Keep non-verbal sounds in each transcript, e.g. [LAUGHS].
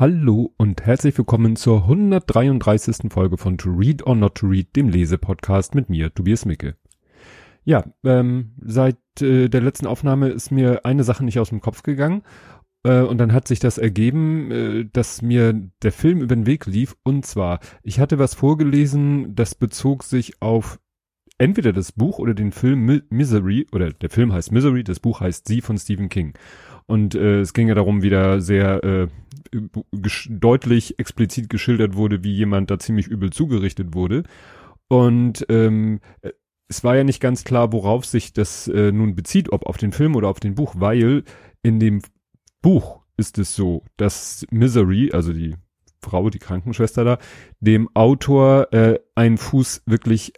Hallo und herzlich willkommen zur 133. Folge von To Read or Not to Read, dem Lesepodcast mit mir, Tobias Micke. Ja, ähm, seit äh, der letzten Aufnahme ist mir eine Sache nicht aus dem Kopf gegangen äh, und dann hat sich das ergeben, äh, dass mir der Film über den Weg lief und zwar, ich hatte was vorgelesen, das bezog sich auf entweder das Buch oder den Film Misery oder der Film heißt Misery, das Buch heißt Sie von Stephen King. Und äh, es ging ja darum, wieder sehr äh, deutlich explizit geschildert wurde, wie jemand da ziemlich übel zugerichtet wurde. Und ähm, es war ja nicht ganz klar, worauf sich das äh, nun bezieht, ob auf den Film oder auf den Buch, weil in dem Buch ist es so, dass Misery, also die Frau, die Krankenschwester da, dem Autor äh, einen Fuß wirklich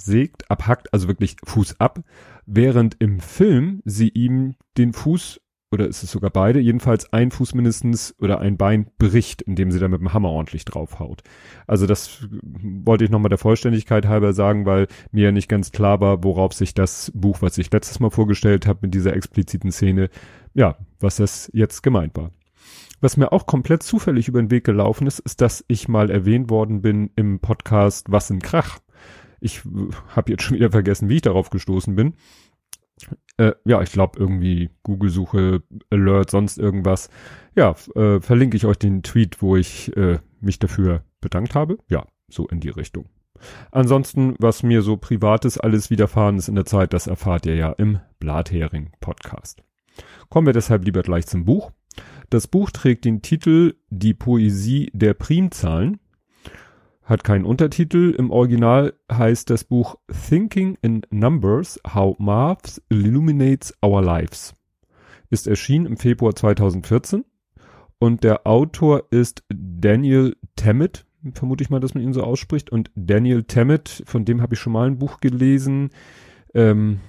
absägt, abhackt, also wirklich Fuß ab, während im Film sie ihm den Fuß oder ist es sogar beide, jedenfalls ein Fuß mindestens oder ein Bein bricht, indem sie da mit dem Hammer ordentlich draufhaut. Also das wollte ich nochmal der Vollständigkeit halber sagen, weil mir ja nicht ganz klar war, worauf sich das Buch, was ich letztes Mal vorgestellt habe, mit dieser expliziten Szene, ja, was das jetzt gemeint war. Was mir auch komplett zufällig über den Weg gelaufen ist, ist, dass ich mal erwähnt worden bin im Podcast Was im Krach. Ich habe jetzt schon wieder vergessen, wie ich darauf gestoßen bin. Äh, ja, ich glaube irgendwie Google-Suche, Alert, sonst irgendwas. Ja, äh, verlinke ich euch den Tweet, wo ich äh, mich dafür bedankt habe. Ja, so in die Richtung. Ansonsten, was mir so privates alles widerfahren ist in der Zeit, das erfahrt ihr ja im Blathering-Podcast. Kommen wir deshalb lieber gleich zum Buch. Das Buch trägt den Titel Die Poesie der Primzahlen hat keinen Untertitel. Im Original heißt das Buch Thinking in Numbers, How Maths Illuminates Our Lives. Ist erschienen im Februar 2014 und der Autor ist Daniel Tammet, vermute ich mal, dass man ihn so ausspricht. Und Daniel Tammet, von dem habe ich schon mal ein Buch gelesen. Ähm,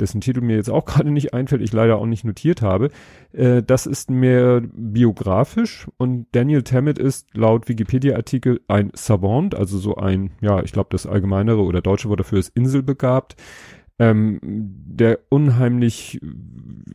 dessen Titel mir jetzt auch [LAUGHS] gerade nicht einfällt, ich leider auch nicht notiert habe. Äh, das ist mehr biografisch und Daniel Tammet ist laut Wikipedia-Artikel ein Savant, also so ein, ja, ich glaube das allgemeinere oder deutsche Wort dafür ist inselbegabt ähm, der unheimlich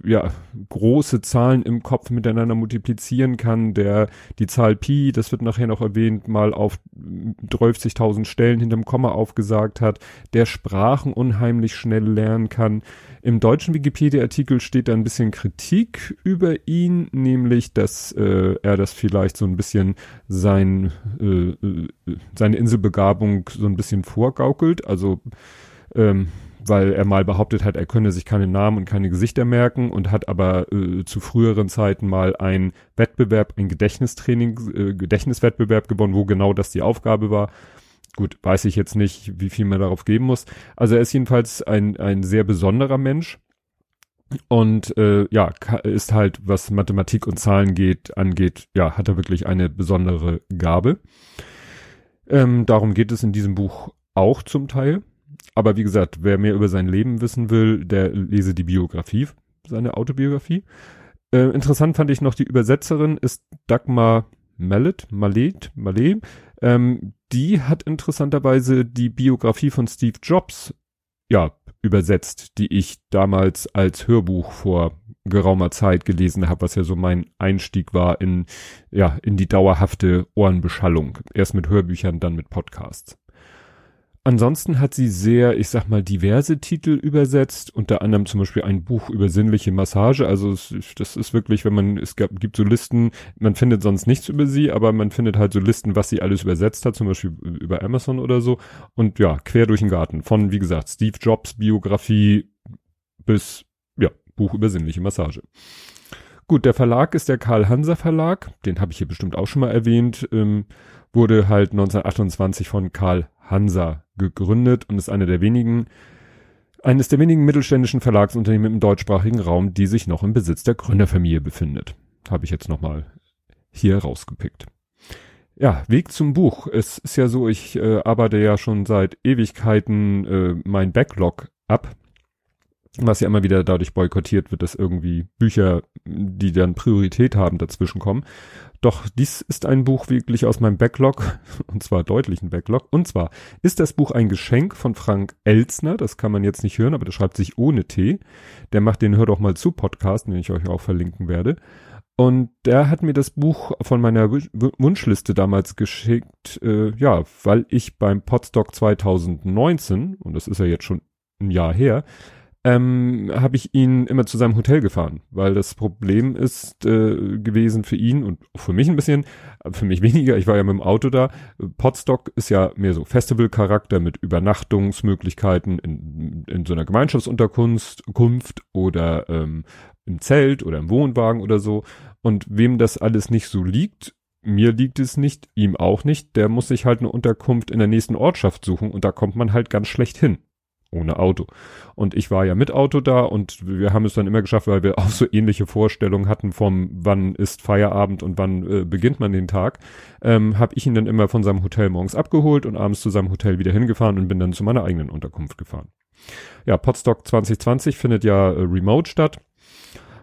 ja große Zahlen im Kopf miteinander multiplizieren kann, der die Zahl Pi, das wird nachher noch erwähnt, mal auf 30.000 Stellen hinterm Komma aufgesagt hat, der Sprachen unheimlich schnell lernen kann. Im deutschen Wikipedia-Artikel steht da ein bisschen Kritik über ihn, nämlich, dass äh, er das vielleicht so ein bisschen sein, äh, äh seine Inselbegabung so ein bisschen vorgaukelt, also ähm, weil er mal behauptet hat, er könne sich keine Namen und keine Gesichter merken und hat aber äh, zu früheren Zeiten mal einen Wettbewerb, ein Gedächtnistraining, äh, Gedächtniswettbewerb gewonnen, wo genau das die Aufgabe war. Gut, weiß ich jetzt nicht, wie viel man darauf geben muss. Also er ist jedenfalls ein, ein sehr besonderer Mensch und äh, ja, ist halt, was Mathematik und Zahlen geht, angeht, ja, hat er wirklich eine besondere Gabe. Ähm, darum geht es in diesem Buch auch zum Teil aber wie gesagt, wer mehr über sein Leben wissen will, der lese die Biografie, seine Autobiografie. Äh, interessant fand ich noch, die Übersetzerin ist Dagmar Mallet, Mallet, Mallet. Ähm, die hat interessanterweise die Biografie von Steve Jobs, ja, übersetzt, die ich damals als Hörbuch vor geraumer Zeit gelesen habe, was ja so mein Einstieg war in, ja, in die dauerhafte Ohrenbeschallung. Erst mit Hörbüchern, dann mit Podcasts. Ansonsten hat sie sehr, ich sag mal, diverse Titel übersetzt, unter anderem zum Beispiel ein Buch über sinnliche Massage. Also es, das ist wirklich, wenn man, es gab, gibt so Listen, man findet sonst nichts über sie, aber man findet halt so Listen, was sie alles übersetzt hat, zum Beispiel über Amazon oder so. Und ja, quer durch den Garten. Von, wie gesagt, Steve Jobs Biografie bis, ja, Buch über sinnliche Massage. Gut, der Verlag ist der Karl Hanser Verlag, den habe ich hier bestimmt auch schon mal erwähnt, ähm, wurde halt 1928 von Karl Hansa gegründet und ist einer der wenigen, eines der wenigen mittelständischen Verlagsunternehmen im deutschsprachigen Raum, die sich noch im Besitz der Gründerfamilie befindet. Habe ich jetzt nochmal hier rausgepickt. Ja, Weg zum Buch. Es ist ja so, ich äh, arbeite ja schon seit Ewigkeiten äh, mein Backlog ab. Was ja immer wieder dadurch boykottiert wird, dass irgendwie Bücher, die dann Priorität haben, dazwischen kommen. Doch dies ist ein Buch wirklich aus meinem Backlog, [LAUGHS] und zwar deutlichen Backlog. Und zwar ist das Buch ein Geschenk von Frank Elzner, das kann man jetzt nicht hören, aber der schreibt sich ohne T. Der macht den Hör doch mal zu Podcast, den ich euch auch verlinken werde. Und der hat mir das Buch von meiner Wunschliste damals geschickt, äh, ja, weil ich beim Podstock 2019, und das ist ja jetzt schon ein Jahr her, ähm, habe ich ihn immer zu seinem Hotel gefahren, weil das Problem ist äh, gewesen für ihn und für mich ein bisschen, für mich weniger, ich war ja mit dem Auto da. Podstock ist ja mehr so Festivalcharakter mit Übernachtungsmöglichkeiten in, in so einer Gemeinschaftsunterkunft Kunft oder ähm, im Zelt oder im Wohnwagen oder so. Und wem das alles nicht so liegt, mir liegt es nicht, ihm auch nicht, der muss sich halt eine Unterkunft in der nächsten Ortschaft suchen und da kommt man halt ganz schlecht hin ohne Auto. Und ich war ja mit Auto da und wir haben es dann immer geschafft, weil wir [LAUGHS] auch so ähnliche Vorstellungen hatten vom wann ist Feierabend und wann äh, beginnt man den Tag, ähm, habe ich ihn dann immer von seinem Hotel morgens abgeholt und abends zu seinem Hotel wieder hingefahren und bin dann zu meiner eigenen Unterkunft gefahren. Ja, Podstock 2020 findet ja äh, remote statt.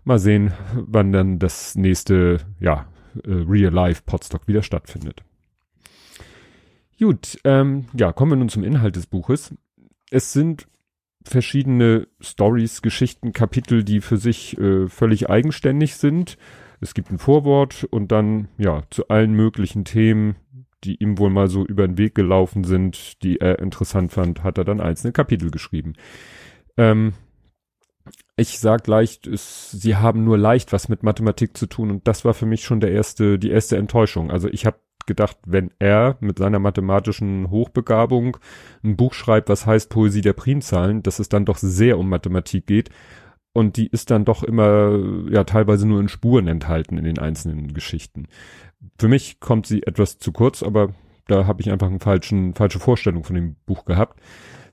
Mal sehen, wann dann das nächste, ja, äh, Real Life Podstock wieder stattfindet. Gut, ähm, ja, kommen wir nun zum Inhalt des Buches es sind verschiedene Stories, Geschichten, Kapitel, die für sich äh, völlig eigenständig sind. Es gibt ein Vorwort und dann, ja, zu allen möglichen Themen, die ihm wohl mal so über den Weg gelaufen sind, die er interessant fand, hat er dann einzelne Kapitel geschrieben. Ähm, ich sag leicht, es, sie haben nur leicht was mit Mathematik zu tun und das war für mich schon der erste, die erste Enttäuschung. Also ich habe gedacht, wenn er mit seiner mathematischen Hochbegabung ein Buch schreibt, was heißt Poesie der Primzahlen, dass es dann doch sehr um Mathematik geht. Und die ist dann doch immer, ja, teilweise nur in Spuren enthalten in den einzelnen Geschichten. Für mich kommt sie etwas zu kurz, aber da habe ich einfach eine falsche Vorstellung von dem Buch gehabt.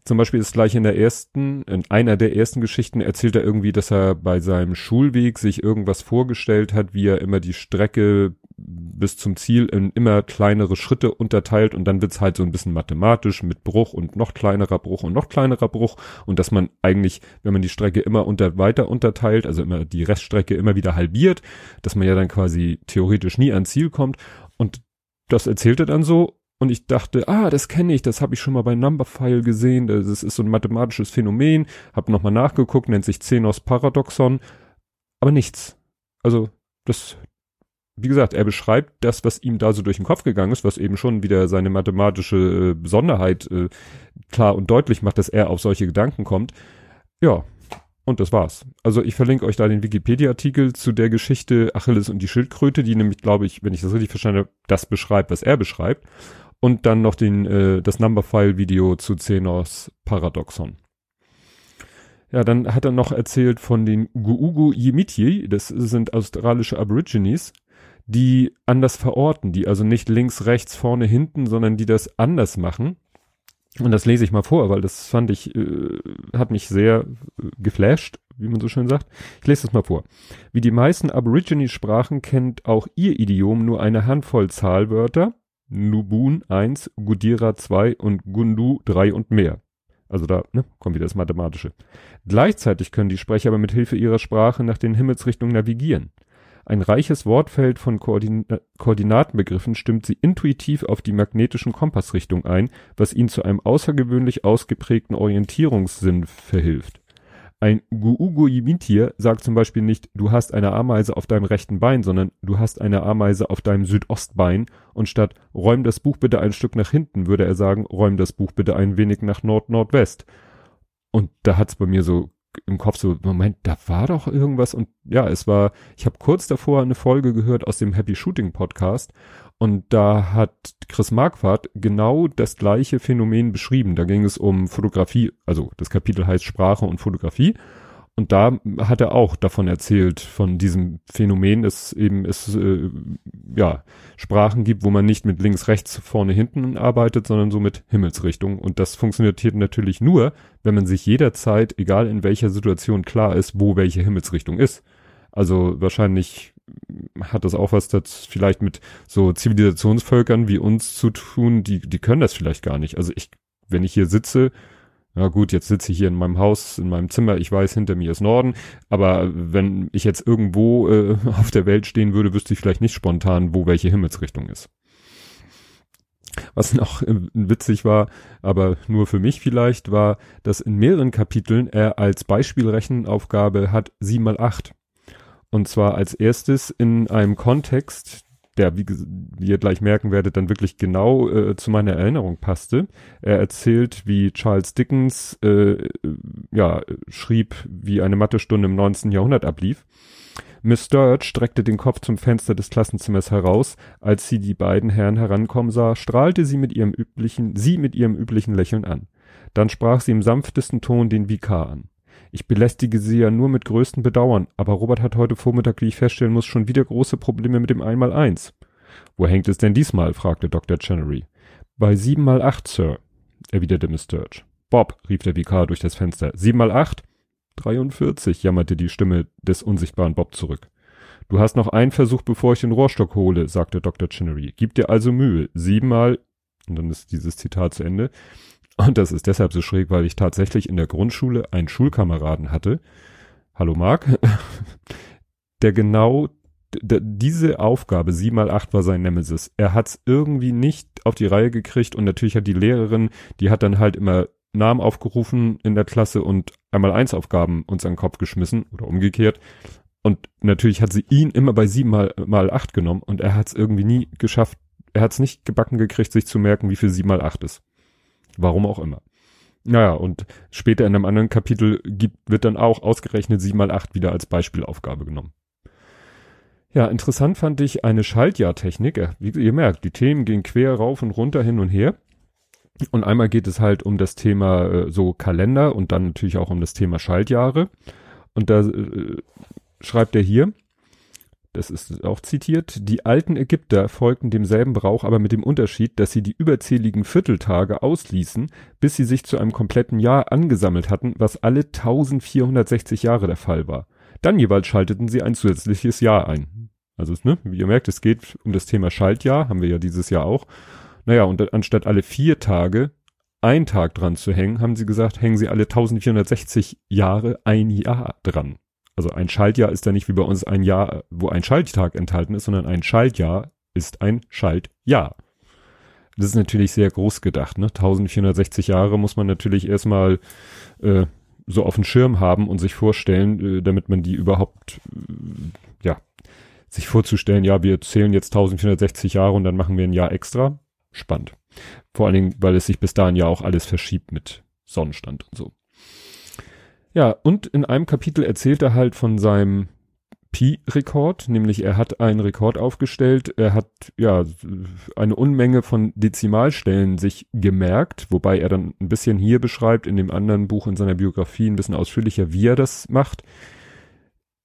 Zum Beispiel ist gleich in der ersten, in einer der ersten Geschichten erzählt er irgendwie, dass er bei seinem Schulweg sich irgendwas vorgestellt hat, wie er immer die Strecke bis zum Ziel in immer kleinere Schritte unterteilt und dann wird's halt so ein bisschen mathematisch mit Bruch und noch kleinerer Bruch und noch kleinerer Bruch und dass man eigentlich, wenn man die Strecke immer unter weiter unterteilt, also immer die Reststrecke immer wieder halbiert, dass man ja dann quasi theoretisch nie ans Ziel kommt und das erzählt er dann so und ich dachte, ah, das kenne ich, das habe ich schon mal bei Numberphile gesehen, das ist so ein mathematisches Phänomen, habe nochmal nachgeguckt, nennt sich Zenos Paradoxon, aber nichts. Also das, wie gesagt, er beschreibt das, was ihm da so durch den Kopf gegangen ist, was eben schon wieder seine mathematische äh, Besonderheit äh, klar und deutlich macht, dass er auf solche Gedanken kommt. Ja, und das war's. Also ich verlinke euch da den Wikipedia-Artikel zu der Geschichte Achilles und die Schildkröte, die nämlich, glaube ich, wenn ich das richtig verstanden habe, das beschreibt, was er beschreibt und dann noch den, äh, das Numberphile-Video zu Zenos Paradoxon. Ja, dann hat er noch erzählt von den Guugu Yimiti, das sind australische Aborigines, die anders verorten, die also nicht links, rechts, vorne, hinten, sondern die das anders machen. Und das lese ich mal vor, weil das fand ich, äh, hat mich sehr äh, geflasht, wie man so schön sagt. Ich lese das mal vor. Wie die meisten Aborigine-Sprachen kennt auch ihr Idiom nur eine Handvoll Zahlwörter, Nubun 1, Gudira 2 und Gundu 3 und mehr. Also da ne, kommt wieder das Mathematische. Gleichzeitig können die Sprecher aber mit Hilfe ihrer Sprache nach den Himmelsrichtungen navigieren. Ein reiches Wortfeld von Koordin äh, Koordinatenbegriffen stimmt sie intuitiv auf die magnetischen Kompassrichtung ein, was ihnen zu einem außergewöhnlich ausgeprägten Orientierungssinn verhilft. Ein Guuguimitir sagt zum Beispiel nicht, du hast eine Ameise auf deinem rechten Bein, sondern du hast eine Ameise auf deinem Südostbein und statt räum das Buch bitte ein Stück nach hinten, würde er sagen, räum das Buch bitte ein wenig nach Nord-Nordwest. Und da hat's bei mir so im Kopf so, Moment, da war doch irgendwas und ja, es war, ich habe kurz davor eine Folge gehört aus dem Happy Shooting Podcast und da hat Chris Marquardt genau das gleiche Phänomen beschrieben. Da ging es um Fotografie, also das Kapitel heißt Sprache und Fotografie. Und da hat er auch davon erzählt, von diesem Phänomen, dass eben es äh, ja Sprachen gibt, wo man nicht mit links, rechts, vorne, hinten arbeitet, sondern so mit Himmelsrichtung. Und das funktioniert hier natürlich nur, wenn man sich jederzeit, egal in welcher Situation klar ist, wo welche Himmelsrichtung ist. Also wahrscheinlich hat das auch was das vielleicht mit so Zivilisationsvölkern wie uns zu tun, die, die können das vielleicht gar nicht. Also ich, wenn ich hier sitze, Ja gut, jetzt sitze ich hier in meinem Haus, in meinem Zimmer, ich weiß, hinter mir ist Norden, aber wenn ich jetzt irgendwo äh, [LAUGHS] auf der Welt stehen würde, wüsste ich vielleicht nicht spontan, wo welche Himmelsrichtung ist. Was noch äh, witzig war, aber nur für mich vielleicht, war, dass in mehreren Kapiteln er als Beispielrechenaufgabe hat 7 mal 8. Und zwar als erstes in einem Kontext, der, wie, wie ihr gleich merken werdet, dann wirklich genau äh, zu meiner Erinnerung passte. Er erzählt, wie Charles Dickens äh, ja, schrieb, wie eine Mathestunde im 19. Jahrhundert ablief. Miss Sturge streckte den Kopf zum Fenster des Klassenzimmers heraus. Als sie die beiden Herren herankommen sah, strahlte sie mit ihrem üblichen, sie mit ihrem üblichen Lächeln an. Dann sprach sie im sanftesten Ton den Vikar an. Ich belästige Sie ja nur mit größtem Bedauern, aber Robert hat heute Vormittag, wie ich feststellen muss, schon wieder große Probleme mit dem Einmaleins. Wo hängt es denn diesmal? fragte Dr. Chenery. Bei sieben mal acht, Sir, erwiderte Miss Sturge. Bob, rief der Vikar durch das Fenster. Sieben mal acht? Dreiundvierzig, jammerte die Stimme des unsichtbaren Bob zurück. Du hast noch einen Versuch, bevor ich den Rohrstock hole, sagte Dr. Chenery. Gib dir also Mühe. Siebenmal, und dann ist dieses Zitat zu Ende, und das ist deshalb so schräg, weil ich tatsächlich in der Grundschule einen Schulkameraden hatte. Hallo Marc. [LAUGHS] Der genau diese Aufgabe, sieben mal acht war sein Nemesis. Er hat's irgendwie nicht auf die Reihe gekriegt und natürlich hat die Lehrerin, die hat dann halt immer Namen aufgerufen in der Klasse und einmal eins Aufgaben uns an den Kopf geschmissen oder umgekehrt. Und natürlich hat sie ihn immer bei sieben mal, mal acht genommen und er hat's irgendwie nie geschafft, er hat's nicht gebacken gekriegt, sich zu merken, wie viel sieben mal acht ist. Warum auch immer. Naja, und später in einem anderen Kapitel gibt, wird dann auch ausgerechnet 7 mal 8 wieder als Beispielaufgabe genommen. Ja, interessant fand ich eine Schaltjahrtechnik. Wie ihr merkt, die Themen gehen quer rauf und runter hin und her. Und einmal geht es halt um das Thema äh, so Kalender und dann natürlich auch um das Thema Schaltjahre. Und da äh, schreibt er hier, das ist auch zitiert, die alten Ägypter folgten demselben Brauch, aber mit dem Unterschied, dass sie die überzähligen Vierteltage ausließen, bis sie sich zu einem kompletten Jahr angesammelt hatten, was alle 1460 Jahre der Fall war. Dann jeweils schalteten sie ein zusätzliches Jahr ein. Also, ne, wie ihr merkt, es geht um das Thema Schaltjahr, haben wir ja dieses Jahr auch. Naja, und anstatt alle vier Tage ein Tag dran zu hängen, haben sie gesagt, hängen sie alle 1460 Jahre ein Jahr dran. Also ein Schaltjahr ist ja nicht wie bei uns ein Jahr, wo ein Schalttag enthalten ist, sondern ein Schaltjahr ist ein Schaltjahr. Das ist natürlich sehr groß gedacht, ne? 1460 Jahre muss man natürlich erstmal äh, so auf dem Schirm haben und sich vorstellen, äh, damit man die überhaupt, äh, ja, sich vorzustellen, ja, wir zählen jetzt 1460 Jahre und dann machen wir ein Jahr extra. Spannend. Vor allen Dingen, weil es sich bis dahin ja auch alles verschiebt mit Sonnenstand und so. Ja, und in einem Kapitel erzählt er halt von seinem Pi-Rekord, nämlich er hat einen Rekord aufgestellt, er hat ja eine Unmenge von Dezimalstellen sich gemerkt, wobei er dann ein bisschen hier beschreibt, in dem anderen Buch in seiner Biografie ein bisschen ausführlicher, wie er das macht.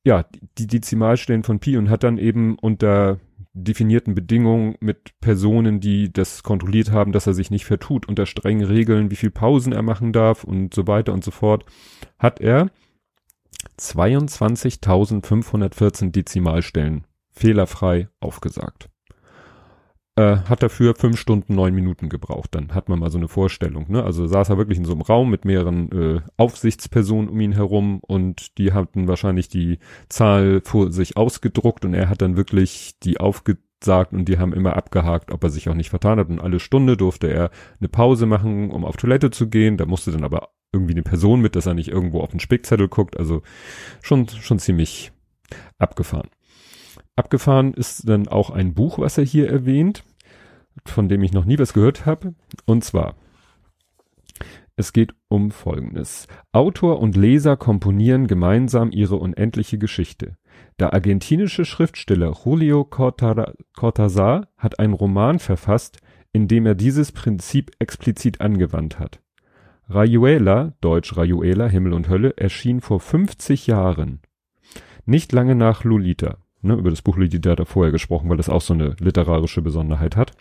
Ja, die Dezimalstellen von Pi und hat dann eben unter definierten Bedingungen mit Personen, die das kontrolliert haben, dass er sich nicht vertut, unter strengen Regeln, wie viel Pausen er machen darf und so weiter und so fort, hat er 22.514 Dezimalstellen fehlerfrei aufgesagt. Äh, hat dafür fünf Stunden, neun Minuten gebraucht. Dann hat man mal so eine Vorstellung. Ne? Also saß er wirklich in so einem Raum mit mehreren äh, Aufsichtspersonen um ihn herum und die hatten wahrscheinlich die Zahl vor sich ausgedruckt und er hat dann wirklich die aufgesagt und die haben immer abgehakt, ob er sich auch nicht vertan hat. Und alle Stunde durfte er eine Pause machen, um auf Toilette zu gehen. Da musste dann aber irgendwie eine Person mit, dass er nicht irgendwo auf den Spickzettel guckt. Also schon, schon ziemlich abgefahren. Abgefahren ist dann auch ein Buch, was er hier erwähnt, von dem ich noch nie was gehört habe. Und zwar, es geht um Folgendes. Autor und Leser komponieren gemeinsam ihre unendliche Geschichte. Der argentinische Schriftsteller Julio Cortázar hat einen Roman verfasst, in dem er dieses Prinzip explizit angewandt hat. Rayuela, deutsch Rayuela, Himmel und Hölle, erschien vor 50 Jahren. Nicht lange nach Lolita. Ne, über das Buch er vorher gesprochen, weil das auch so eine literarische Besonderheit hat.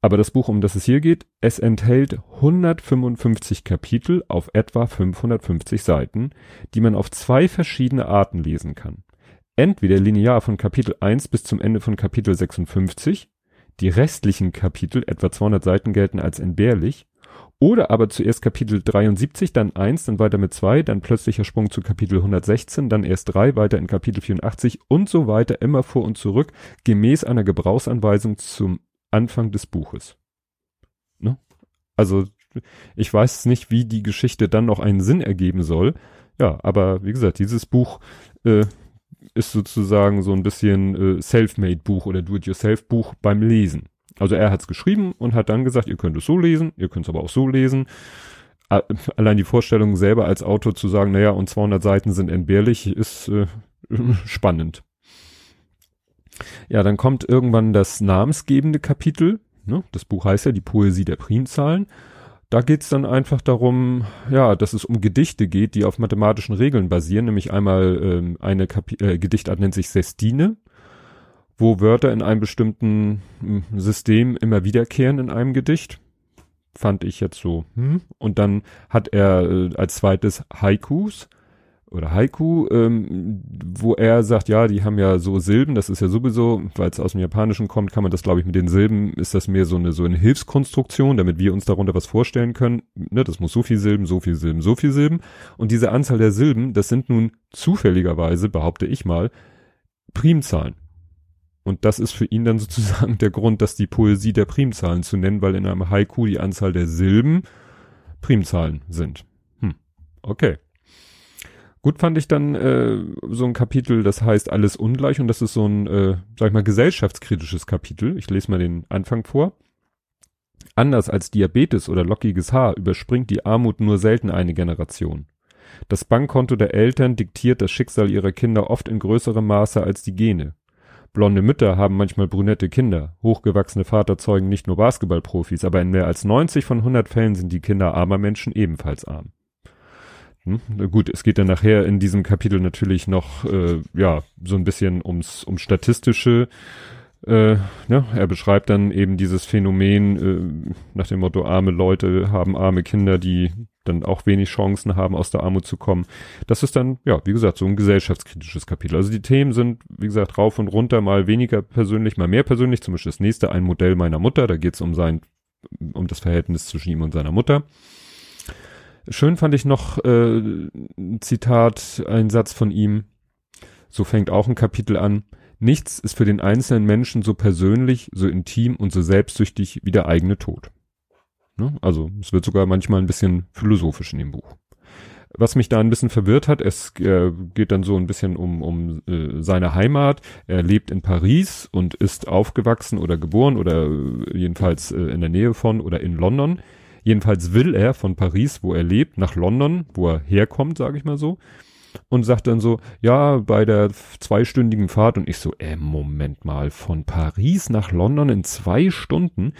Aber das Buch, um das es hier geht, es enthält 155 Kapitel auf etwa 550 Seiten, die man auf zwei verschiedene Arten lesen kann. Entweder linear von Kapitel 1 bis zum Ende von Kapitel 56, die restlichen Kapitel, etwa 200 Seiten, gelten als entbehrlich, Oder aber zuerst Kapitel 73, dann 1, dann weiter mit 2, dann plötzlicher Sprung zu Kapitel 116, dann erst 3, weiter in Kapitel 84 und so weiter, immer vor und zurück, gemäß einer Gebrauchsanweisung zum Anfang des Buches. Ne? Also ich weiß nicht, wie die Geschichte dann noch einen Sinn ergeben soll. Ja, aber wie gesagt, dieses Buch äh, ist sozusagen so ein bisschen äh, Self-Made-Buch oder Do-it-yourself-Buch beim Lesen. Also er hat es geschrieben und hat dann gesagt, ihr könnt es so lesen, ihr könnt es aber auch so lesen. Allein die Vorstellung selber als Autor zu sagen, naja, und 200 Seiten sind entbehrlich, ist äh, [LAUGHS] spannend. Ja, dann kommt irgendwann das namensgebende Kapitel. Ne? Das Buch heißt ja die Poesie der Primzahlen. Da geht's dann einfach darum, ja, dass es um Gedichte geht, die auf mathematischen Regeln basieren, nämlich einmal ähm, eine Kapi äh, Gedichtart nennt sich Sestine wo Wörter in einem bestimmten hm, System immer wiederkehren in einem Gedicht. Fand ich jetzt so. Hm. Und dann hat er äh, als zweites Haikus oder Haiku, ähm, wo er sagt, ja, die haben ja so Silben, das ist ja sowieso, weil es aus dem Japanischen kommt, kann man das, glaube ich, mit den Silben, ist das mehr so eine so eine Hilfskonstruktion, damit wir uns darunter was vorstellen können. Ne, das muss so viel Silben, so viel Silben, so viel Silben. Und diese Anzahl der Silben, das sind nun zufälligerweise, behaupte ich mal, Primzahlen. Und das ist für ihn dann sozusagen [LAUGHS] der Grund, dass die Poesie der Primzahlen zu nennen, weil in einem Haiku die Anzahl der Silben Primzahlen sind. Hm. Okay. Gut fand ich dann äh, so ein Kapitel, das heißt alles ungleich und das ist so ein, äh, sag ich mal, gesellschaftskritisches Kapitel. Ich lese mal den Anfang vor. Anders als Diabetes oder lockiges Haar überspringt die Armut nur selten eine Generation. Das Bankkonto der Eltern diktiert das Schicksal ihrer Kinder oft in größerem Maße als die Gene. Blonde Mütter haben manchmal brünette Kinder. Hochgewachsene Vater zeugen nicht nur Basketballprofis, aber in mehr als 90 von 100 Fällen sind die Kinder armer Menschen ebenfalls arm. Hm? Gut, es geht dann nachher in diesem Kapitel natürlich noch, äh, ja, so ein bisschen ums, um statistische äh, ne, er beschreibt dann eben dieses Phänomen äh, nach dem Motto, arme Leute haben arme Kinder, die dann auch wenig Chancen haben, aus der Armut zu kommen. Das ist dann, ja, wie gesagt, so ein gesellschaftskritisches Kapitel. Also die Themen sind, wie gesagt, rauf und runter, mal weniger persönlich, mal mehr persönlich. Zum Beispiel das nächste, ein Modell meiner Mutter. Da geht es um sein, um das Verhältnis zwischen ihm und seiner Mutter. Schön fand ich noch äh, ein Zitat, ein Satz von ihm. So fängt auch ein Kapitel an. Nichts ist für den einzelnen Menschen so persönlich, so intim und so selbstsüchtig wie der eigene Tod. Ne? Also es wird sogar manchmal ein bisschen philosophisch in dem Buch. Was mich da ein bisschen verwirrt hat, es äh, geht dann so ein bisschen um, um äh, seine Heimat. Er lebt in Paris und ist aufgewachsen oder geboren oder äh, jedenfalls äh, in der Nähe von oder in London. Jedenfalls will er von Paris, wo er lebt, nach London, wo er herkommt, sage ich mal so und sagt dann so, ja, bei der zweistündigen Fahrt und ich so, äh, Moment mal, von Paris nach London in zwei Stunden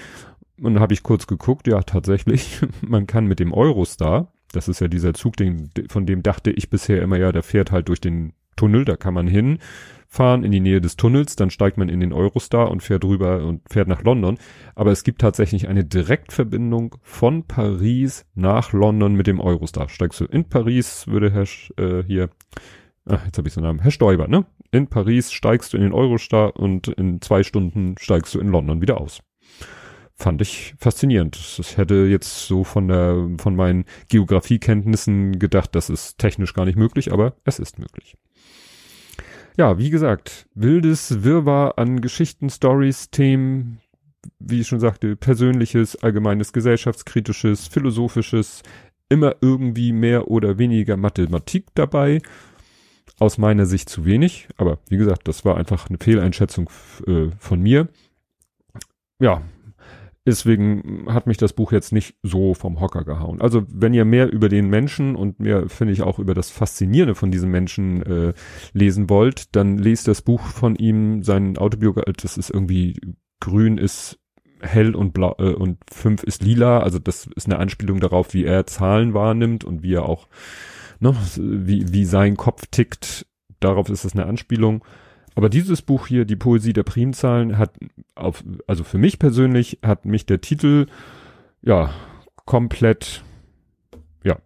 und dann habe ich kurz geguckt, ja, tatsächlich, [LAUGHS] man kann mit dem Eurostar, das ist ja dieser Zug, den, von dem dachte ich bisher immer, ja, der fährt halt durch den Tunnel, da kann man hinfahren in die Nähe des Tunnels, dann steigt man in den Eurostar und fährt rüber und fährt nach London. Aber es gibt tatsächlich eine Direktverbindung von Paris nach London mit dem Eurostar. Steigst du in Paris, würde Herr äh, hier, ach, jetzt habe ich einen Namen, Herr Stoiber, ne? In Paris steigst du in den Eurostar und in zwei Stunden steigst du in London wieder aus fand ich faszinierend. Ich hätte jetzt so von der, von meinen Geografiekenntnissen gedacht, das ist technisch gar nicht möglich, aber es ist möglich. Ja, wie gesagt, wildes Wirrwarr an Geschichten, Stories, Themen, wie ich schon sagte, persönliches, allgemeines, gesellschaftskritisches, philosophisches, immer irgendwie mehr oder weniger Mathematik dabei. Aus meiner Sicht zu wenig, aber wie gesagt, das war einfach eine Fehleinschätzung äh, von mir. Ja, Deswegen hat mich das Buch jetzt nicht so vom Hocker gehauen. Also wenn ihr mehr über den Menschen und mehr, finde ich, auch über das Faszinierende von diesem Menschen äh, lesen wollt, dann lest das Buch von ihm, sein Autobiografie, das ist irgendwie grün ist hell und blau äh, und fünf ist lila. Also das ist eine Anspielung darauf, wie er Zahlen wahrnimmt und wie er auch, ne, wie, wie sein Kopf tickt. Darauf ist es eine Anspielung. Aber dieses Buch hier, die Poesie der Primzahlen, hat auf, also für mich persönlich hat mich der Titel, ja, komplett, ja,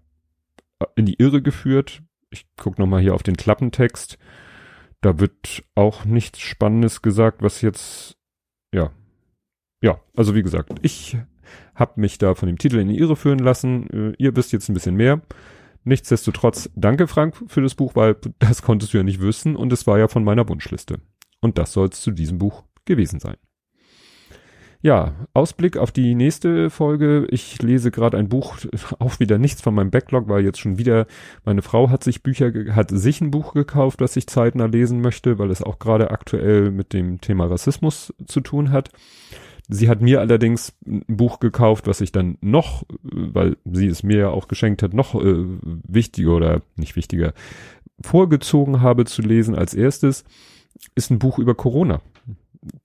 in die Irre geführt. Ich guck nochmal hier auf den Klappentext. Da wird auch nichts Spannendes gesagt, was jetzt, ja, ja, also wie gesagt, ich habe mich da von dem Titel in die Irre führen lassen. Äh, ihr wisst jetzt ein bisschen mehr. Nichtsdestotrotz, danke Frank für das Buch, weil das konntest du ja nicht wissen und es war ja von meiner Wunschliste. Und das soll es zu diesem Buch gewesen sein. Ja, Ausblick auf die nächste Folge. Ich lese gerade ein Buch, [LAUGHS] auch wieder nichts von meinem Backlog, weil jetzt schon wieder, meine Frau hat sich Bücher, hat sich ein Buch gekauft, das ich zeitnah lesen möchte, weil es auch gerade aktuell mit dem Thema Rassismus zu tun hat. Sie hat mir allerdings ein Buch gekauft, was ich dann noch, weil sie es mir ja auch geschenkt hat, noch äh, wichtiger oder nicht wichtiger vorgezogen habe zu lesen als erstes, ist ein Buch über Corona.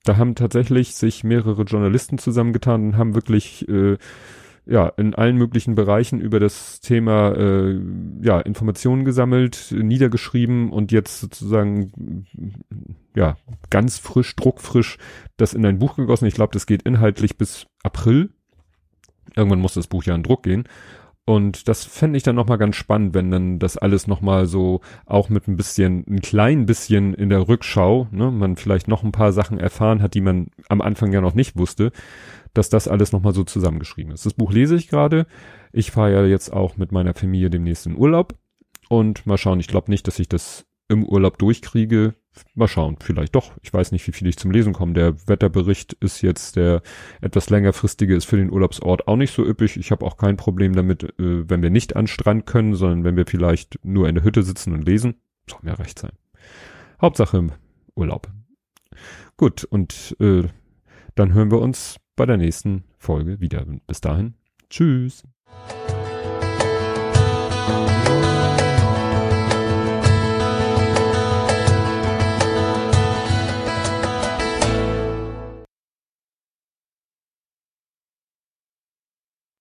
Da haben tatsächlich sich mehrere Journalisten zusammengetan und haben wirklich äh, ja, in allen möglichen Bereichen über das Thema äh, ja, Informationen gesammelt, niedergeschrieben und jetzt sozusagen ja, ganz frisch, druckfrisch das in ein Buch gegossen. Ich glaube, das geht inhaltlich bis April. Irgendwann muss das Buch ja in Druck gehen. Und das fände ich dann nochmal ganz spannend, wenn dann das alles nochmal so auch mit ein bisschen, ein klein bisschen in der Rückschau, ne, man vielleicht noch ein paar Sachen erfahren hat, die man am Anfang ja noch nicht wusste dass das alles nochmal so zusammengeschrieben ist. Das Buch lese ich gerade. Ich fahre ja jetzt auch mit meiner Familie demnächst in Urlaub. Und mal schauen, ich glaube nicht, dass ich das im Urlaub durchkriege. Mal schauen, vielleicht doch. Ich weiß nicht, wie viel ich zum Lesen komme. Der Wetterbericht ist jetzt der etwas längerfristige, ist für den Urlaubsort auch nicht so üppig. Ich habe auch kein Problem damit, äh, wenn wir nicht an Strand können, sondern wenn wir vielleicht nur in der Hütte sitzen und lesen. Soll mir recht sein. Hauptsache im Urlaub. Gut, und äh, dann hören wir uns bei der nächsten Folge wieder. Bis dahin. Tschüss.